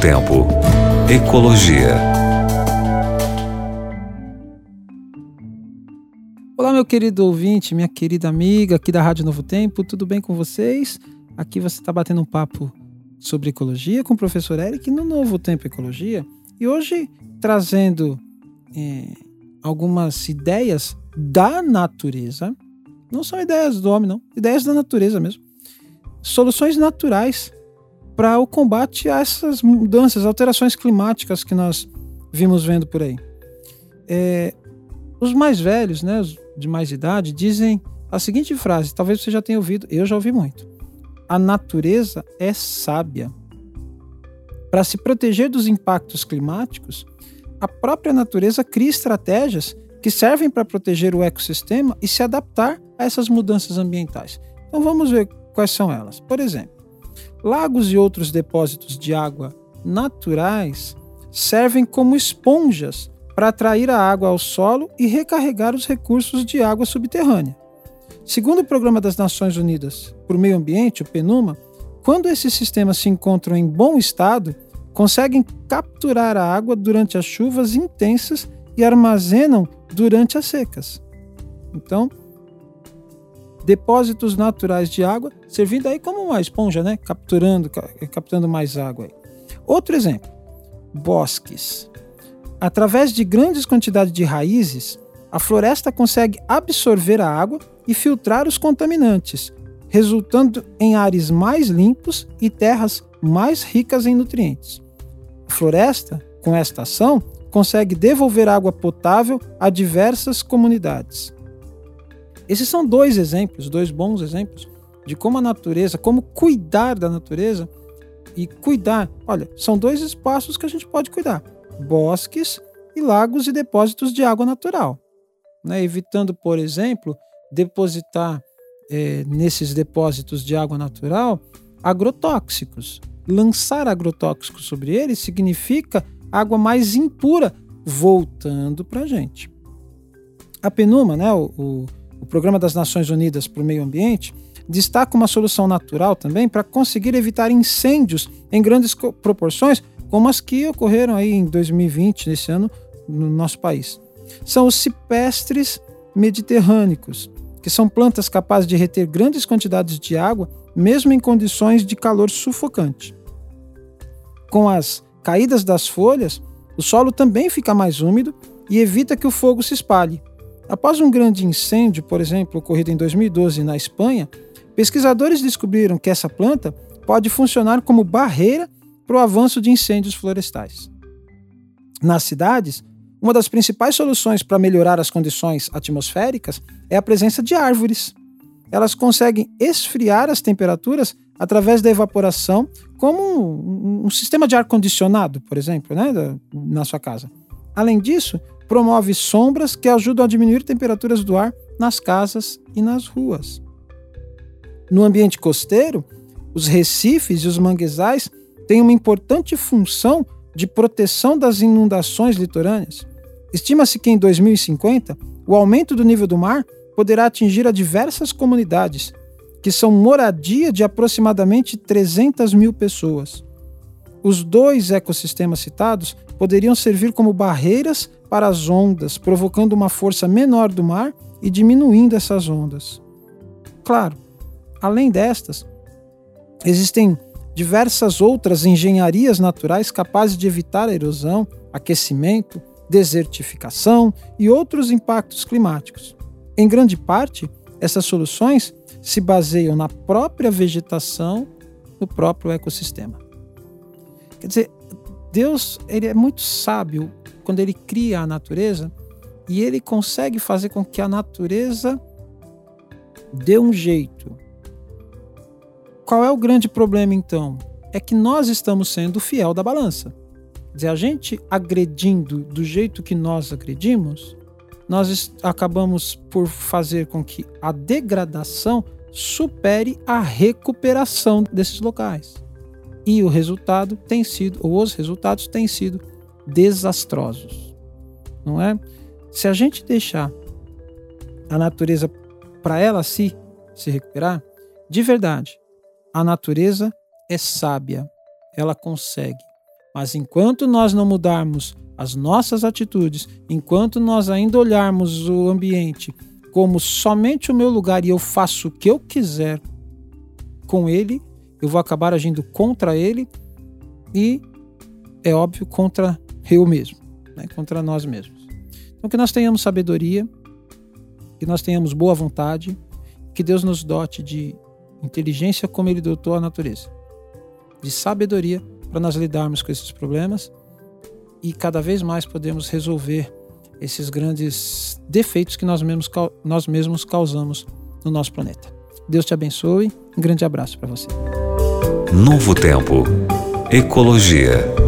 Tempo. Ecologia. Olá, meu querido ouvinte, minha querida amiga aqui da Rádio Novo Tempo, tudo bem com vocês? Aqui você está batendo um papo sobre ecologia com o professor Eric no Novo Tempo Ecologia e hoje trazendo é, algumas ideias da natureza, não são ideias do homem, não, ideias da natureza mesmo, soluções naturais para o combate a essas mudanças, alterações climáticas que nós vimos vendo por aí. É, os mais velhos, né, os de mais idade, dizem a seguinte frase, talvez você já tenha ouvido, eu já ouvi muito. A natureza é sábia. Para se proteger dos impactos climáticos, a própria natureza cria estratégias que servem para proteger o ecossistema e se adaptar a essas mudanças ambientais. Então vamos ver quais são elas. Por exemplo, Lagos e outros depósitos de água naturais servem como esponjas para atrair a água ao solo e recarregar os recursos de água subterrânea. Segundo o Programa das Nações Unidas para o Meio Ambiente, o PNUMA, quando esses sistemas se encontram em bom estado, conseguem capturar a água durante as chuvas intensas e armazenam durante as secas. Então, depósitos naturais de água, servindo aí como uma esponja, né? Capturando, captando mais água. Aí. Outro exemplo: bosques. Através de grandes quantidades de raízes, a floresta consegue absorver a água e filtrar os contaminantes, resultando em ares mais limpos e terras mais ricas em nutrientes. A floresta, com esta ação, consegue devolver água potável a diversas comunidades. Esses são dois exemplos, dois bons exemplos de como a natureza, como cuidar da natureza e cuidar. Olha, são dois espaços que a gente pode cuidar: bosques e lagos e depósitos de água natural. Né? Evitando, por exemplo, depositar é, nesses depósitos de água natural agrotóxicos. Lançar agrotóxicos sobre eles significa água mais impura voltando para a gente. A Penuma, né, o, o o Programa das Nações Unidas para o Meio Ambiente, destaca uma solução natural também para conseguir evitar incêndios em grandes proporções, como as que ocorreram aí em 2020, nesse ano, no nosso país. São os cipestres mediterrâneos, que são plantas capazes de reter grandes quantidades de água, mesmo em condições de calor sufocante. Com as caídas das folhas, o solo também fica mais úmido e evita que o fogo se espalhe, Após um grande incêndio, por exemplo, ocorrido em 2012 na Espanha, pesquisadores descobriram que essa planta pode funcionar como barreira para o avanço de incêndios florestais. Nas cidades, uma das principais soluções para melhorar as condições atmosféricas é a presença de árvores. Elas conseguem esfriar as temperaturas através da evaporação, como um, um sistema de ar-condicionado, por exemplo, né, na sua casa. Além disso, promove sombras que ajudam a diminuir temperaturas do ar nas casas e nas ruas. No ambiente costeiro, os recifes e os manguezais têm uma importante função de proteção das inundações litorâneas. Estima-se que em 2050 o aumento do nível do mar poderá atingir a diversas comunidades, que são moradia de aproximadamente 300 mil pessoas. Os dois ecossistemas citados poderiam servir como barreiras para as ondas, provocando uma força menor do mar e diminuindo essas ondas. Claro, além destas, existem diversas outras engenharias naturais capazes de evitar a erosão, aquecimento, desertificação e outros impactos climáticos. Em grande parte, essas soluções se baseiam na própria vegetação, no próprio ecossistema. Quer dizer, Deus ele é muito sábio quando ele cria a natureza e ele consegue fazer com que a natureza dê um jeito. Qual é o grande problema então? É que nós estamos sendo fiel da balança. Quer dizer, a gente agredindo do jeito que nós agredimos, nós acabamos por fazer com que a degradação supere a recuperação desses locais. E o resultado tem sido, ou os resultados têm sido desastrosos, não é? Se a gente deixar a natureza para ela se se recuperar, de verdade, a natureza é sábia, ela consegue. Mas enquanto nós não mudarmos as nossas atitudes, enquanto nós ainda olharmos o ambiente como somente o meu lugar e eu faço o que eu quiser com ele, eu vou acabar agindo contra ele e, é óbvio, contra eu mesmo, né? contra nós mesmos. Então, que nós tenhamos sabedoria, que nós tenhamos boa vontade, que Deus nos dote de inteligência como Ele dotou a natureza, de sabedoria para nós lidarmos com esses problemas e cada vez mais podemos resolver esses grandes defeitos que nós mesmos, nós mesmos causamos no nosso planeta. Deus te abençoe. Um grande abraço para você. Novo Tempo. Ecologia.